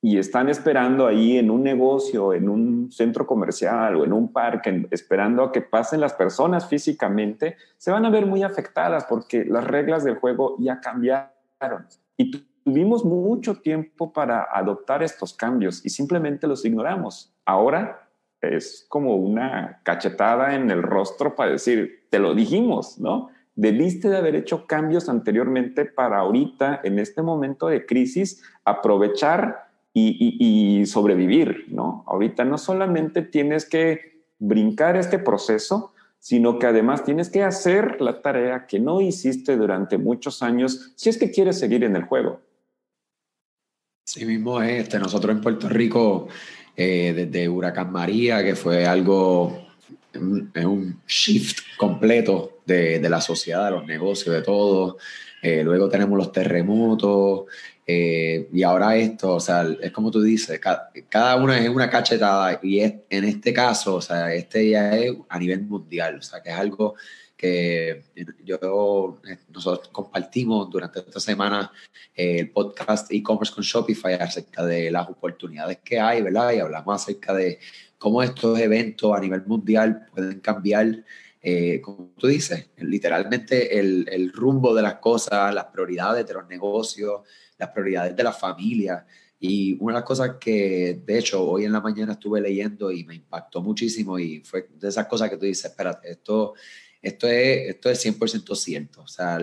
y están esperando ahí en un negocio, en un centro comercial o en un parque, esperando a que pasen las personas físicamente, se van a ver muy afectadas porque las reglas del juego ya cambiaron. Y tuvimos mucho tiempo para adoptar estos cambios y simplemente los ignoramos. Ahora es como una cachetada en el rostro para decir, te lo dijimos, ¿no? Debiste de haber hecho cambios anteriormente para ahorita, en este momento de crisis, aprovechar y, sobrevivir, ¿no? Ahorita no solamente tienes que brincar este proceso, sino que además tienes que hacer la tarea que no hiciste durante muchos años si es que quieres seguir en el juego. Sí mismo es, este, nosotros en Puerto Rico, eh, desde Huracán María, que fue algo, es un shift completo de, de, la sociedad, de los negocios, de todo. Eh, luego tenemos los terremotos, eh, y ahora esto, o sea, es como tú dices, cada, una es una cachetada y es, en este caso, o sea, este ya es a nivel mundial, o sea, que es algo que yo, nosotros compartimos durante esta semana eh, el podcast e-commerce con Shopify acerca de las oportunidades que hay, ¿verdad? Y hablamos acerca de cómo estos eventos a nivel mundial pueden cambiar, eh, como tú dices, literalmente el, el rumbo de las cosas, las prioridades de los negocios, las prioridades de la familia. Y una de las cosas que, de hecho, hoy en la mañana estuve leyendo y me impactó muchísimo y fue de esas cosas que tú dices, espérate, esto, esto, es, esto es 100% cierto. O sea,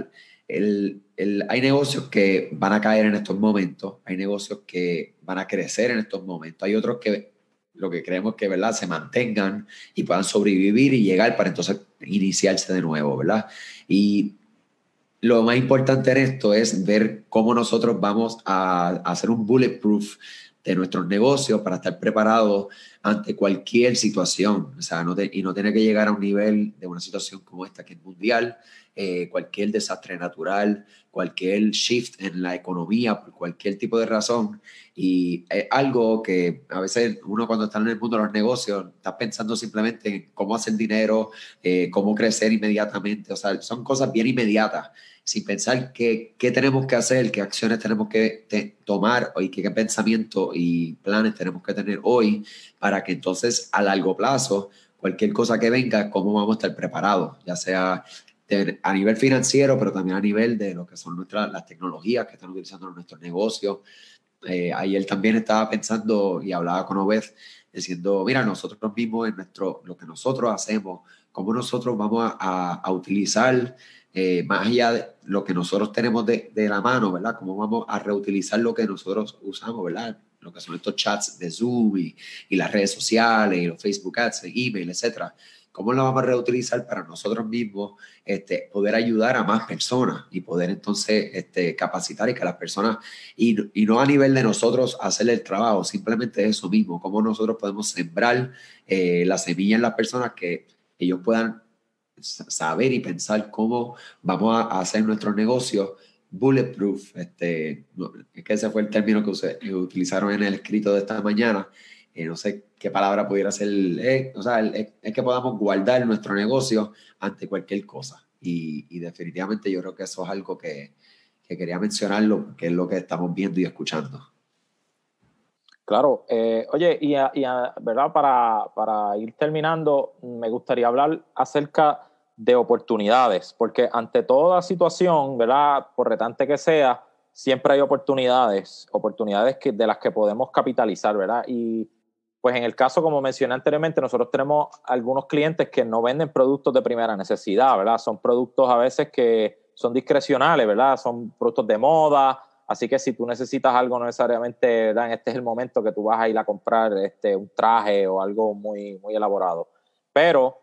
el, el, hay negocios que van a caer en estos momentos, hay negocios que van a crecer en estos momentos, hay otros que lo que creemos que, ¿verdad?, se mantengan y puedan sobrevivir y llegar para entonces iniciarse de nuevo, ¿verdad? Y lo más importante en esto es ver cómo nosotros vamos a, hacer un bulletproof de nuestros negocios para estar preparados ante cualquier situación, o sea, y no tener que llegar a un nivel de una situación como esta que es mundial, eh, cualquier desastre natural, cualquier shift en la economía, por cualquier tipo de razón. Y es algo que a veces uno cuando está en el mundo de los negocios está pensando simplemente en cómo hacer dinero, eh, cómo crecer inmediatamente. O sea, son cosas bien inmediatas, sin pensar qué, qué tenemos que hacer, qué acciones tenemos que tomar y qué, qué pensamiento y planes tenemos que tener hoy para que entonces a largo plazo cualquier cosa que venga, cómo vamos a estar preparados, ya sea a nivel financiero, pero también a nivel de lo que son nuestras, las tecnologías que están utilizando nuestros negocios. Eh, ayer también estaba pensando y hablaba con Obed diciendo, mira, nosotros mismos en nuestro, lo que nosotros hacemos, cómo nosotros vamos a, utilizar eh, más allá de lo que nosotros tenemos de, de, la mano, ¿verdad? Cómo vamos a reutilizar lo que nosotros usamos, ¿verdad? Lo que son estos chats de Zoom y, y las redes sociales y los Facebook Ads, email, etcétera ¿Cómo lo vamos a reutilizar para nosotros mismos este, poder ayudar a más personas y poder entonces este, capacitar y que las personas, y, y, no a nivel de nosotros hacer el trabajo, simplemente eso mismo, cómo nosotros podemos sembrar eh, la semilla en las personas que ellos puedan saber y pensar cómo vamos a hacer nuestro negocio bulletproof, este, es que ese fue el término que, utilizaron en el escrito de esta mañana, eh, no sé qué palabra pudiera ser, eh, o sea, es, que podamos guardar nuestro negocio ante cualquier cosa. Y, y, definitivamente yo creo que eso es algo que, que quería mencionarlo, que es lo que estamos viendo y escuchando. Claro, eh, oye, y, y verdad, para, para, ir terminando, me gustaría hablar acerca de oportunidades, porque ante toda situación, ¿verdad? Por retante que sea, siempre hay oportunidades, oportunidades que, de las que podemos capitalizar, ¿verdad? Y pues en el caso, como mencioné anteriormente, nosotros tenemos algunos clientes que no venden productos de primera necesidad, ¿verdad? Son productos a veces que son discrecionales, ¿verdad? Son productos de moda, así que si tú necesitas algo no necesariamente, ¿verdad? este es el momento que tú vas a ir a comprar este, un traje o algo muy, muy elaborado. Pero,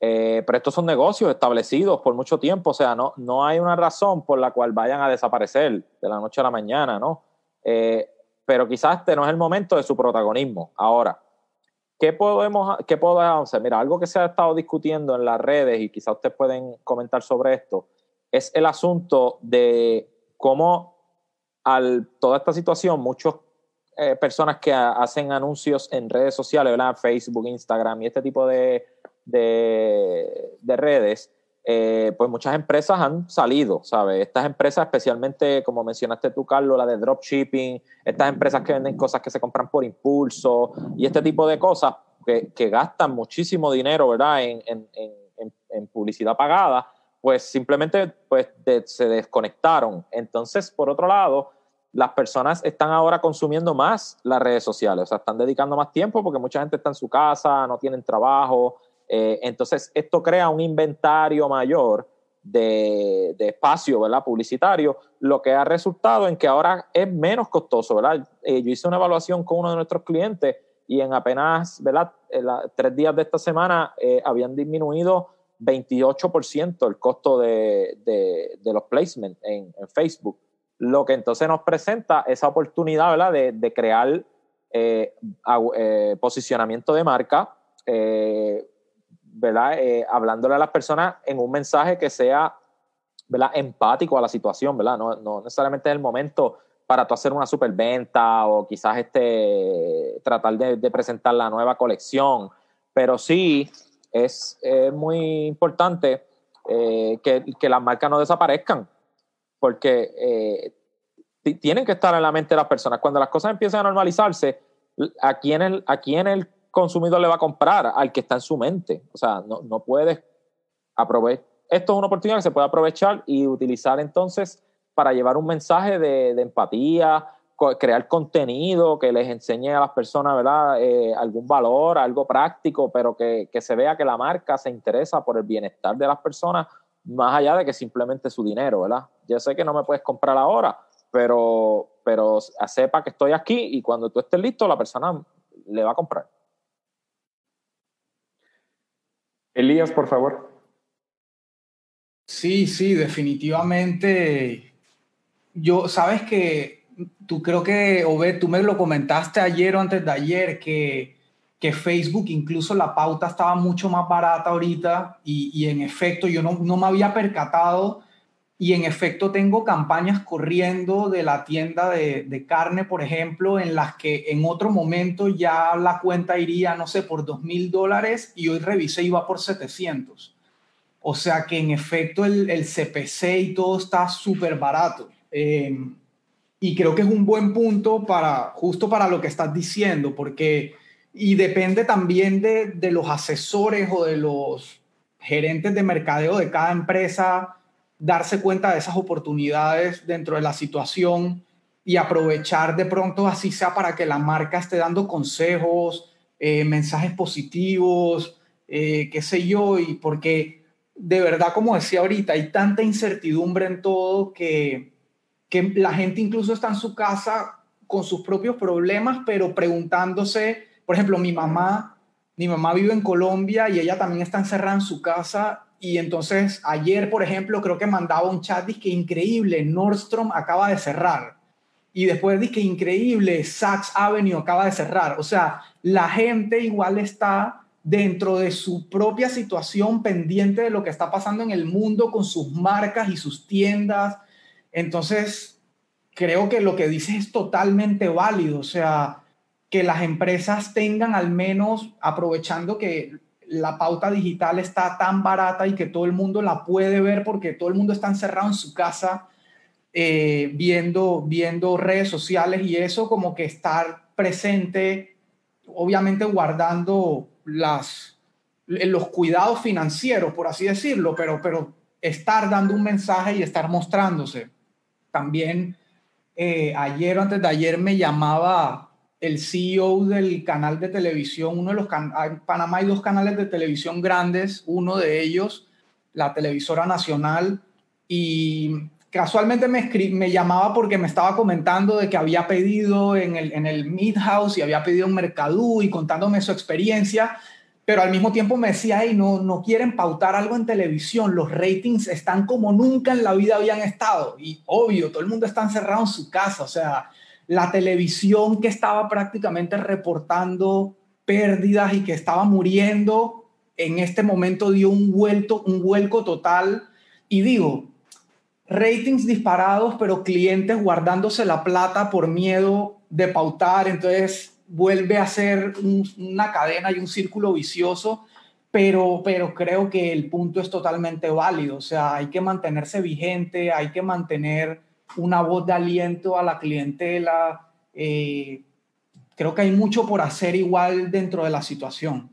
eh, pero estos son negocios establecidos por mucho tiempo, o sea, no, no hay una razón por la cual vayan a desaparecer de la noche a la mañana, ¿no? Eh, pero quizás este no es el momento de su protagonismo. Ahora, ¿qué podemos, qué podemos hacer? Mira, algo que se ha estado discutiendo en las redes y quizás ustedes pueden comentar sobre esto, es el asunto de cómo al toda esta situación, muchas eh, personas que hacen anuncios en redes sociales, ¿verdad? Facebook, Instagram y este tipo de, de, de redes, eh, pues muchas empresas han salido, ¿sabes? Estas empresas, especialmente como mencionaste tú, Carlos, la de dropshipping, estas empresas que venden cosas que se compran por impulso y este tipo de cosas que, que gastan muchísimo dinero, ¿verdad? En, en, en, en publicidad pagada, pues simplemente pues, se desconectaron. Entonces, por otro lado, las personas están ahora consumiendo más las redes sociales, o sea, están dedicando más tiempo porque mucha gente está en su casa, no tienen trabajo, eh, entonces, esto crea un inventario mayor de, espacio ¿verdad? publicitario, lo que ha resultado en que ahora es menos costoso. ¿verdad? Eh, yo hice una evaluación con uno de nuestros clientes y en apenas ¿verdad? tres días de esta semana eh, habían disminuido 28% el costo de, los placements en, Facebook, lo que entonces nos presenta esa oportunidad ¿verdad? de, crear posicionamiento de marca ¿verdad? Eh, hablándole a las personas en un mensaje que sea, ¿verdad? Empático a la situación, ¿verdad? No, no necesariamente es el momento para tú hacer una superventa o quizás este, tratar de, presentar la nueva colección, pero sí es, muy importante eh, que, que, las marcas no desaparezcan, porque eh, tienen que estar en la mente de las personas. Cuando las cosas empiezan a normalizarse, aquí en el, aquí en el consumidor le va a comprar al que está en su mente. O sea, no, no puedes aprovechar. Esto es una oportunidad que se puede aprovechar y utilizar entonces para llevar un mensaje de, empatía, crear contenido que les enseñe a las personas, ¿verdad? Eh, algún valor, algo práctico, pero que, que, se vea que la marca se interesa por el bienestar de las personas más allá de que simplemente su dinero, ¿verdad? Yo sé que no me puedes comprar ahora, pero, pero sepa que estoy aquí y cuando tú estés listo, la persona le va a comprar. Elías, por favor. Sí, sí, definitivamente. Yo, sabes que tú creo que, Obed, tú me lo comentaste ayer o antes de ayer, que que Facebook, incluso la pauta estaba mucho más barata ahorita y, en efecto yo no, no, me había percatado y en efecto tengo campañas corriendo de la tienda de, de, carne, por ejemplo, en las que en otro momento ya la cuenta iría, no sé, por dos mil dólares y hoy revisé y va por 700. O sea que en efecto el, el CPC y todo está súper barato. Eh, y creo que es un buen punto para, justo para lo que estás diciendo, porque y depende también de, de, los asesores o de los gerentes de mercadeo de cada empresa darse cuenta de esas oportunidades dentro de la situación y aprovechar de pronto así sea para que la marca esté dando consejos, eh, mensajes positivos, eh, qué sé yo, y porque de verdad, como decía ahorita, hay tanta incertidumbre en todo que, que la gente incluso está en su casa con sus propios problemas, pero preguntándose por ejemplo, mi mamá, mi mamá vive en Colombia y ella también está encerrada en su casa y entonces ayer, por ejemplo, creo que mandaba un chat, que increíble, Nordstrom acaba de cerrar. Y después que increíble, Saks Avenue acaba de cerrar. O sea, la gente igual está dentro de su propia situación pendiente de lo que está pasando en el mundo con sus marcas y sus tiendas. Entonces, creo que lo que dices es totalmente válido. O sea, que las empresas tengan al menos, aprovechando que la pauta digital está tan barata y que todo el mundo la puede ver porque todo el mundo está encerrado en su casa eh, viendo, viendo redes sociales y eso como que estar presente, obviamente guardando las, los cuidados financieros, por así decirlo, pero, pero estar dando un mensaje y estar mostrándose. También eh, ayer o antes de ayer me llamaba el CEO del canal de televisión, uno de los en Panamá hay dos canales de televisión grandes, uno de ellos, la televisora nacional, y casualmente me, me llamaba porque me estaba comentando de que había pedido en el, en el Midhouse y había pedido un Mercadú y contándome su experiencia, pero al mismo tiempo me decía, hey, no, no quieren pautar algo en televisión, los ratings están como nunca en la vida habían estado, y obvio, todo el mundo está encerrado en su casa, o sea, la televisión que estaba prácticamente reportando pérdidas y que estaba muriendo, en este momento dio un, vuelto, un vuelco total. Y digo, ratings disparados, pero clientes guardándose la plata por miedo de pautar, entonces vuelve a ser una cadena y un círculo vicioso, pero, pero creo que el punto es totalmente válido, o sea, hay que mantenerse vigente, hay que mantener una voz de aliento a la clientela. Eh, creo que hay mucho por hacer igual dentro de la situación.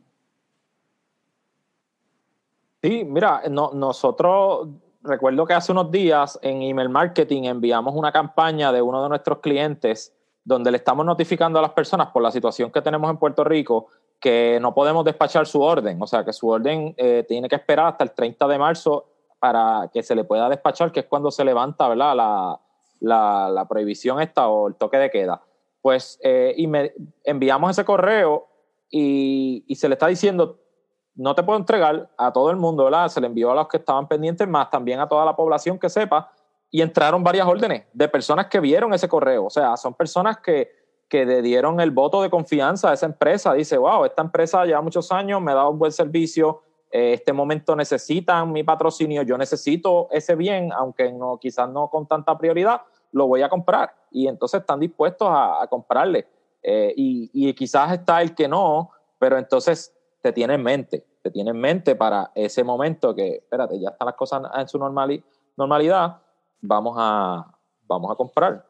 Sí, mira, nosotros recuerdo que hace unos días en email marketing enviamos una campaña de uno de nuestros clientes donde le estamos notificando a las personas por la situación que tenemos en Puerto Rico que no podemos despachar su orden, o sea que su orden eh, tiene que esperar hasta el 30 de marzo para que se le pueda despachar, que es cuando se levanta ¿verdad? La, la, prohibición esta o el toque de queda. Pues, eh, y me enviamos ese correo y, se le está diciendo, no te puedo entregar a todo el mundo, ¿verdad? Se le envió a los que estaban pendientes, más también a toda la población que sepa, y entraron varias órdenes de personas que vieron ese correo. O sea, son personas que, que le dieron el voto de confianza a esa empresa. Dice, wow, esta empresa lleva muchos años, me da un buen servicio, eh, este momento necesitan mi patrocinio, yo necesito ese bien, aunque no, quizás no con tanta prioridad, lo voy a comprar. Y entonces están dispuestos a, comprarle. Eh, y, quizás está el que no, pero entonces te tiene en mente, te tiene en mente para ese momento que, espérate, ya están las cosas en su normalidad, vamos a, vamos a comprar.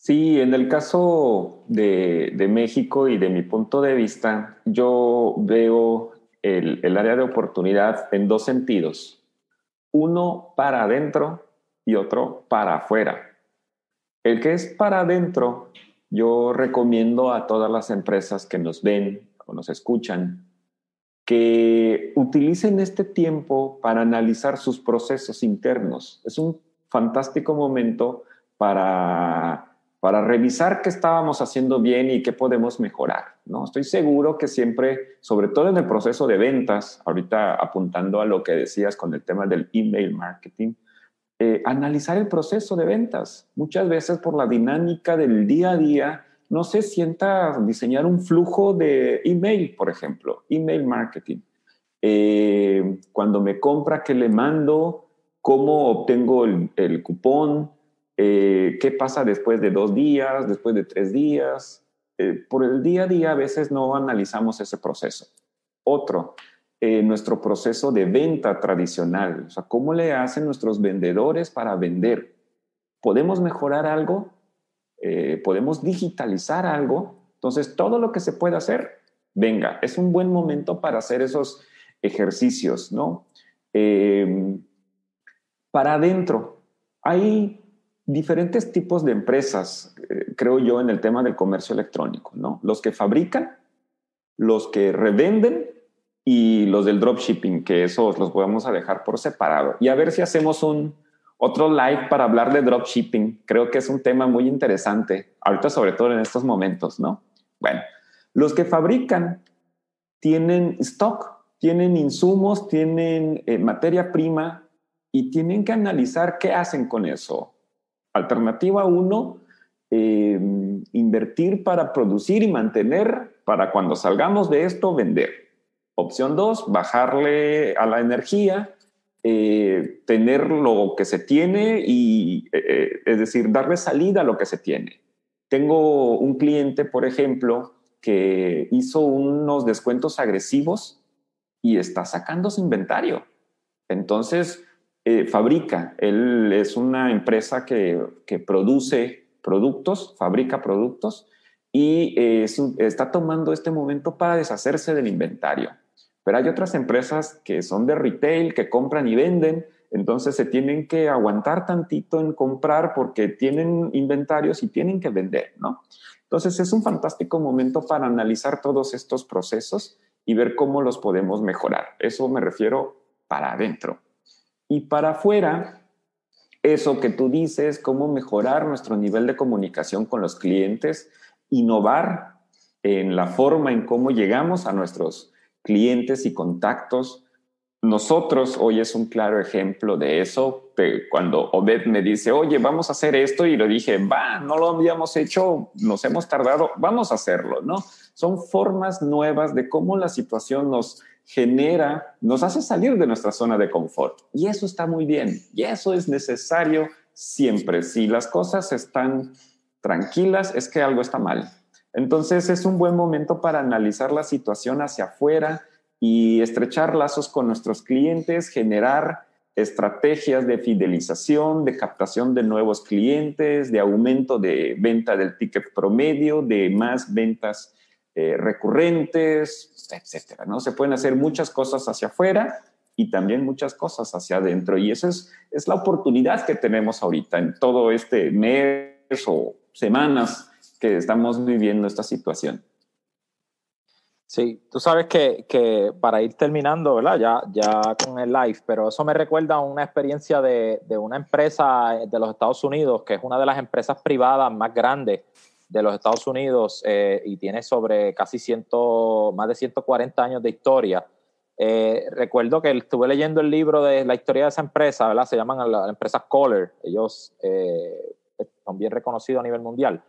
Sí, en el caso de, México y de mi punto de vista, yo veo el, área de oportunidad en dos sentidos. Uno para adentro y otro para afuera. El que es para adentro, yo recomiendo a todas las empresas que nos ven o nos escuchan que utilicen este tiempo para analizar sus procesos internos. Es un fantástico momento para para revisar qué estábamos haciendo bien y qué podemos mejorar. ¿no? Estoy seguro que siempre, sobre todo en el proceso de ventas, ahorita apuntando a lo que decías con el tema del email marketing, eh, analizar el proceso de ventas. Muchas veces por la dinámica del día a día no se sienta diseñar un flujo de email, por ejemplo, email marketing. Eh, cuando me compra, ¿qué le mando? ¿Cómo obtengo el, cupón? Eh, ¿Qué pasa después de dos días, después de tres días? Eh, por el día a día a veces no analizamos ese proceso. Otro, nuestro proceso de venta tradicional. O sea, ¿cómo le hacen nuestros vendedores para vender? ¿Podemos mejorar algo? Eh, podemos digitalizar algo. Entonces, todo lo que se puede hacer, venga, es un buen momento para hacer esos ejercicios, ¿no? Em, para adentro, hay diferentes tipos de empresas, eh, creo yo, en el tema del comercio electrónico, ¿no? Los que fabrican, los que revenden y los del dropshipping, que esos los podemos a dejar por separado. Y a ver si hacemos un, otro live para hablar de dropshipping. Creo que es un tema muy interesante, ahorita sobre todo en estos momentos, ¿no? Bueno, los que fabrican tienen stock, tienen insumos, tienen eh, materia prima y tienen que analizar qué hacen con eso. Alternativa uno, eh, invertir para producir y mantener para cuando salgamos de esto vender. Opción dos, bajarle a la energía eh, tener lo que se tiene y, eh, eh, es decir, darle salida a lo que se tiene. Tengo un cliente, por ejemplo, que hizo unos descuentos agresivos y está sacando su inventario. Entonces, fabrica. Él es una empresa que, produce productos, fabrica productos y está tomando este momento para deshacerse del inventario. Pero hay otras empresas que son de retail, que compran y venden, entonces se tienen que aguantar tantito en comprar porque tienen inventarios y tienen que vender, ¿no? Entonces es un fantástico momento para analizar todos estos procesos y ver cómo los podemos mejorar. Eso me refiero para adentro. Y para afuera, eso que tú dices, cómo mejorar nuestro nivel de comunicación con los clientes, innovar en la forma en cómo llegamos a nuestros clientes y contactos. Nosotros hoy es un claro ejemplo de eso. cuando Obed me dice, oye, vamos a hacer esto, y le dije, va, no lo habíamos hecho, nos hemos tardado, vamos a hacerlo, ¿no? Son formas nuevas de cómo la situación nos genera, nos hace salir de nuestra zona de confort. Y eso está muy bien. Y eso es necesario siempre. Si las cosas están tranquilas, es que algo está mal. Entonces es un buen momento para analizar la situación hacia afuera y estrechar lazos con nuestros clientes, generar estrategias de fidelización, de captación de nuevos clientes, de aumento de venta del ticket promedio, de más ventas eh, recurrentes, etcétera. ¿no? Se pueden hacer muchas cosas hacia afuera y también muchas cosas hacia adentro. Y esa es, es la oportunidad que tenemos ahorita en todo este mes o semanas que estamos viviendo esta situación. Sí, tú sabes que, que, para ir terminando, ¿verdad? Ya, ya con el live, pero eso me recuerda a una experiencia de, de, una empresa de los Estados Unidos, que es una de las empresas privadas más grandes de los Estados Unidos eh, y tiene sobre casi ciento, más de 140 años de historia. Eh, recuerdo que estuve leyendo el libro de la historia de esa empresa, ¿verdad? Se llaman la, empresa Kohler, ellos eh, son bien reconocidos a nivel mundial.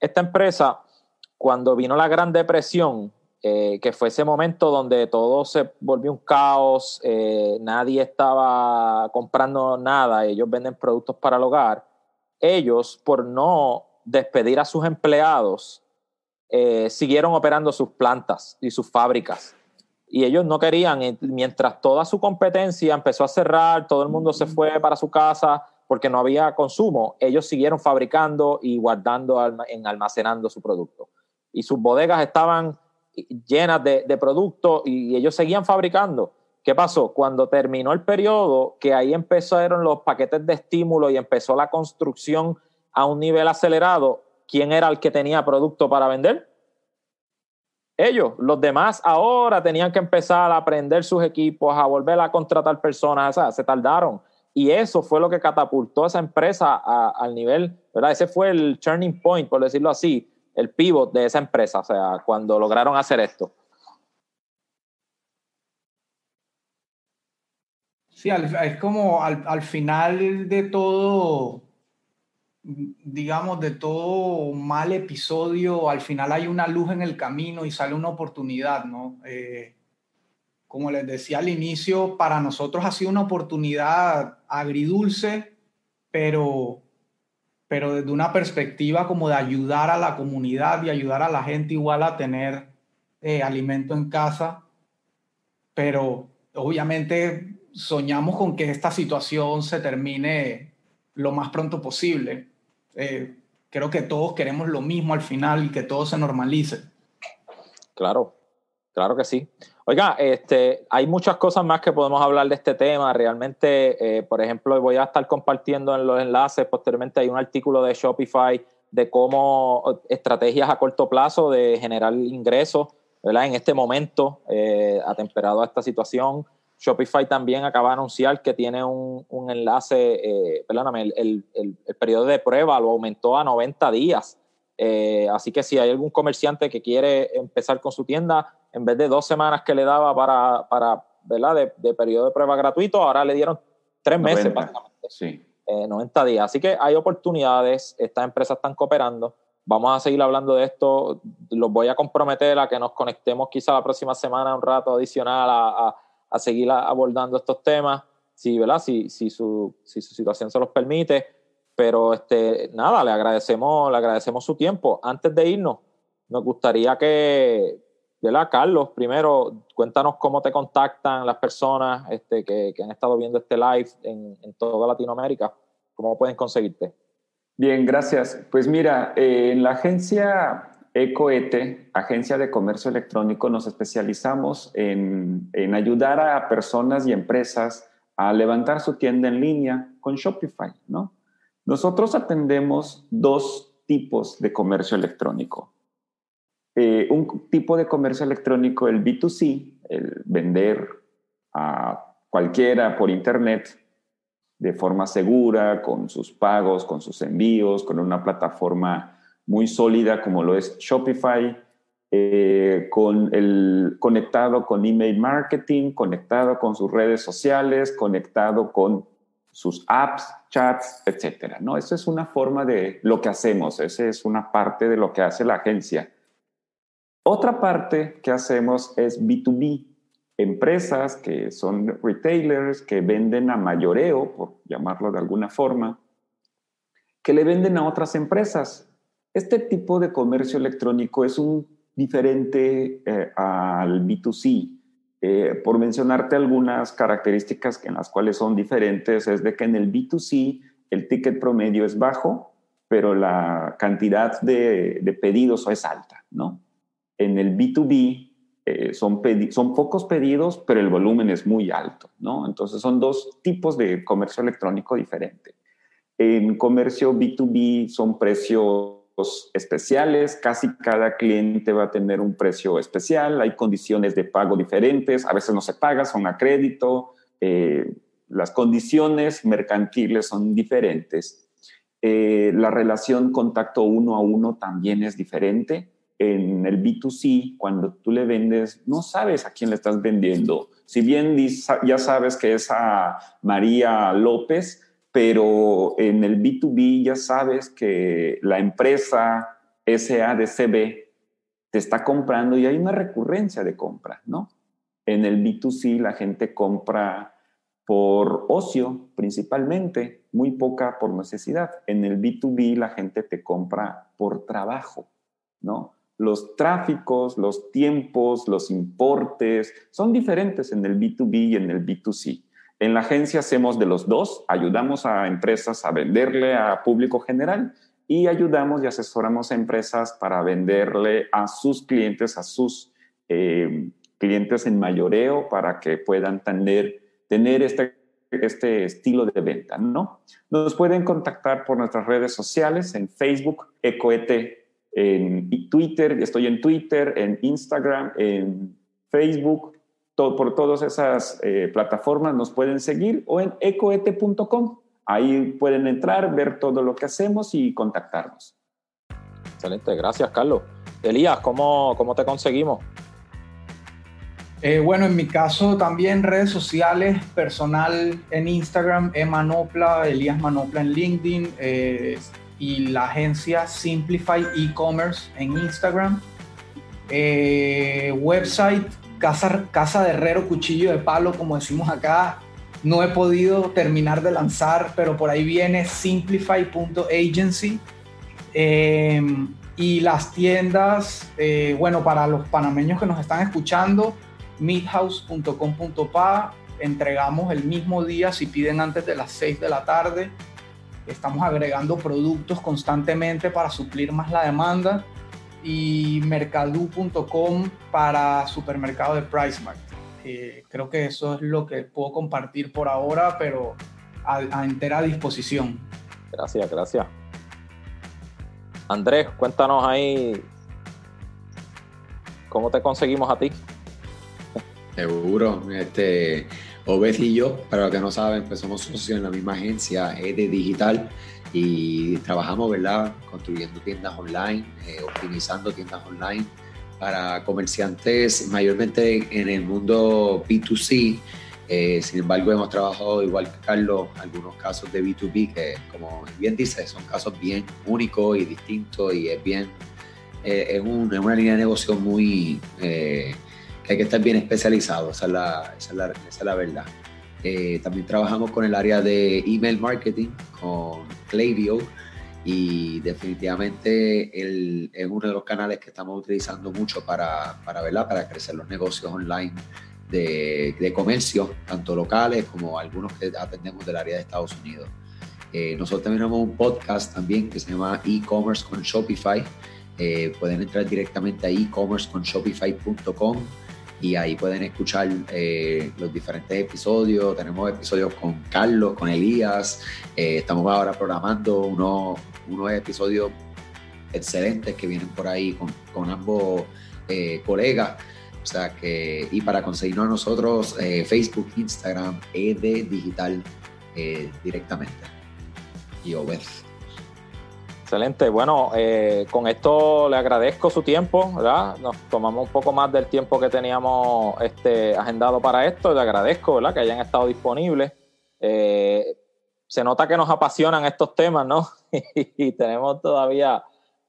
Esta empresa, cuando vino la Gran Depresión, eh, que fue ese momento donde todo se volvió un caos, nadie estaba comprando nada, ellos venden productos para el hogar, ellos, por no despedir a sus empleados, eh, siguieron operando sus plantas y sus fábricas. Y ellos no querían, mientras toda su competencia empezó a cerrar, todo el mundo se fue para su casa, porque no había consumo, ellos siguieron fabricando y guardando, en almacenando su producto. Y sus bodegas estaban llenas de, de productos y ellos seguían fabricando. ¿Qué pasó? Cuando terminó el periodo, que ahí empezaron los paquetes de estímulo y empezó la construcción a un nivel acelerado, ¿quién era el que tenía producto para vender? Ellos, los demás ahora tenían que empezar a aprender sus equipos, a volver a contratar personas, o sea, se tardaron. Y eso fue lo que catapultó a esa empresa al nivel, ¿verdad? Ese fue el turning point, por decirlo así, el pivot de esa empresa, o sea, cuando lograron hacer esto. Sí, es como al, final de todo, digamos, de todo mal episodio, al final hay una luz en el camino y sale una oportunidad, ¿no? Eh, como les decía al inicio, para nosotros ha sido una oportunidad agridulce, pero, pero desde una perspectiva como de ayudar a la comunidad y ayudar a la gente igual a tener eh, alimento en casa. Pero obviamente soñamos con que esta situación se termine lo más pronto posible. Eh, creo que todos queremos lo mismo al final y que todo se normalice. Claro, claro que sí. Oiga, este, hay muchas cosas más que podemos hablar de este tema. Realmente, eh, por ejemplo, voy a estar compartiendo en los enlaces. Posteriormente hay un artículo de Shopify de cómo estrategias a corto plazo de generar ingresos, ¿verdad? En este momento, eh, atemperado a esta situación. Shopify también acaba de anunciar que tiene un, enlace, eh, perdóname, el, el, periodo de prueba lo aumentó a 90 días. Eh, así que si hay algún comerciante que quiere empezar con su tienda, en vez de dos semanas que le daba para, para ¿verdad? De, periodo de prueba gratuito, ahora le dieron tres meses, básicamente. Sí. 90 eh, días. Así que hay oportunidades, estas empresas están cooperando. Vamos a seguir hablando de esto. Los voy a comprometer a que nos conectemos quizá la próxima semana un rato adicional a, a, seguir abordando estos temas, si, ¿verdad? Si, si, su, si su situación se los permite. Pero este, nada, le agradecemos, le agradecemos su tiempo. Antes de irnos, nos gustaría que, ¿verdad? Carlos, primero, cuéntanos cómo te contactan las personas este, que, que han estado viendo este live en, en, toda Latinoamérica. ¿Cómo pueden conseguirte? Bien, gracias. Pues mira, eh, en la agencia Ecoete, Agencia de Comercio Electrónico, nos especializamos en, en ayudar a personas y empresas a levantar su tienda en línea con Shopify, ¿no? Nosotros atendemos dos tipos de comercio electrónico. Eh, un tipo de comercio electrónico, el B2C, el vender a cualquiera por Internet de forma segura, con sus pagos, con sus envíos, con una plataforma muy sólida como lo es Shopify, eh, con el, conectado con email marketing, conectado con sus redes sociales, conectado con sus apps, chats, etcétera. ¿no? Esa es una forma de lo que hacemos, esa es una parte de lo que hace la agencia. Otra parte que hacemos es B2B, empresas que son retailers, que venden a mayoreo, por llamarlo de alguna forma, que le venden a otras empresas. Este tipo de comercio electrónico es un diferente eh, al B2C. Eh, por mencionarte algunas características en las cuales son diferentes, es de que en el B2C el ticket promedio es bajo, pero la cantidad de, de pedidos es alta, ¿no? En el B2B eh, son, son pocos pedidos, pero el volumen es muy alto, ¿no? Entonces son dos tipos de comercio electrónico diferente. En comercio B2B son precios especiales, casi cada cliente va a tener un precio especial, hay condiciones de pago diferentes, a veces no se paga, son a crédito, eh, las condiciones mercantiles son diferentes. Eh, la relación contacto uno a uno también es diferente. En el B2C, cuando tú le vendes, no sabes a quién le estás vendiendo. Si bien ya sabes que es a María López, pero en el B2B ya sabes que la empresa SADCB te está comprando y hay una recurrencia de compra, ¿no? En el B2C la gente compra por ocio principalmente, muy poca por necesidad. En el B2B la gente te compra por trabajo, ¿no? Los tráficos, los tiempos, los importes son diferentes en el B2B y en el B2C. En la agencia hacemos de los dos, ayudamos a empresas a venderle a público general y ayudamos y asesoramos a empresas para venderle a sus clientes, a sus eh, clientes en mayoreo para que puedan tener, tener este, este estilo de venta, ¿no? Nos pueden contactar por nuestras redes sociales en Facebook, Ecoete, en Twitter, estoy en Twitter, en Instagram, en Facebook, por todas esas eh, plataformas nos pueden seguir o en ecoete.com. Ahí pueden entrar, ver todo lo que hacemos y contactarnos. Excelente, gracias Carlos. Elías, ¿cómo, cómo te conseguimos? Eh, bueno, en mi caso también redes sociales, personal en Instagram, Emanopla, Elías Manopla en LinkedIn. Eh, y la agencia Simplify E-Commerce en Instagram. Eh, website casa, de Herrero Cuchillo de Palo, como decimos acá. No he podido terminar de lanzar, pero por ahí viene simplify.agency. Eh, y las tiendas, eh, bueno, para los panameños que nos están escuchando, midhouse.com.pa, entregamos el mismo día si piden antes de las 6 de la tarde. Estamos agregando productos constantemente para suplir más la demanda y mercadu.com para supermercado de PriceMart. Eh, creo que eso es lo que puedo compartir por ahora, pero a, a entera disposición. Gracias, gracias. Andrés, cuéntanos ahí cómo te conseguimos a ti. Seguro, este, Obed y yo, para los que no saben, pues somos socios en la misma agencia, ED Digital, y trabajamos, ¿verdad?, construyendo tiendas online, eh, optimizando tiendas online para comerciantes mayormente en el mundo B2C, eh, sin embargo, hemos trabajado igual que Carlos, algunos casos de B2B que, como bien dice, son casos bien únicos y distintos y es bien, eh, es, una línea de negocio muy, eh, que hay que estar bien especializado, esa es la, esa es la, verdad. También trabajamos con el área de email marketing, con Klaviyo, y definitivamente es uno de los canales que estamos utilizando mucho para, para, para crecer los negocios online de, comercio, tanto locales como algunos que atendemos del área de Estados Unidos. Eh, nosotros también tenemos un podcast también que se llama e-commerce con Shopify. Eh, pueden entrar directamente a e-commerce-con-shopify.com y ahí pueden escuchar eh, los diferentes episodios. Tenemos episodios con Carlos, con Elías. estamos ahora programando unos, unos episodios excelentes que vienen por ahí con, ambos colegas. O sea que, y para conseguirnos a nosotros, eh, Facebook, Instagram, ED Digital eh, directamente. Y Obed. Excelente. Bueno, eh, con esto le agradezco su tiempo, ¿verdad? Nos tomamos un poco más del tiempo que teníamos este, agendado para esto. Le agradezco, ¿verdad? Que hayan estado disponibles. se nota que nos apasionan estos temas, ¿no? y tenemos todavía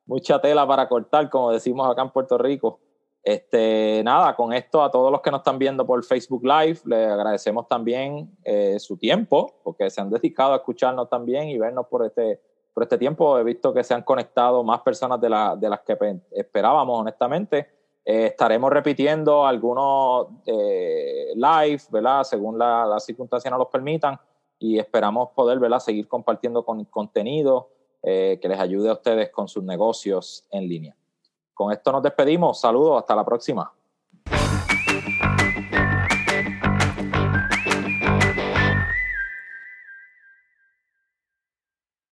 mucha tela para cortar, como decimos acá en Puerto Rico. Este, nada, con esto a todos los que nos están viendo por Facebook Live, les agradecemos también eh, su tiempo, porque se han dedicado a escucharnos también y vernos por este, por este tiempo. He visto que se han conectado más personas de, de las que esperábamos, honestamente. Eh, estaremos repitiendo algunos eh, live, ¿verdad? Según las la circunstancias nos los permitan y esperamos poder, ¿verdad? Seguir compartiendo con contenido que les ayude a ustedes con sus negocios en línea. Con esto nos despedimos. Saludos, hasta la próxima.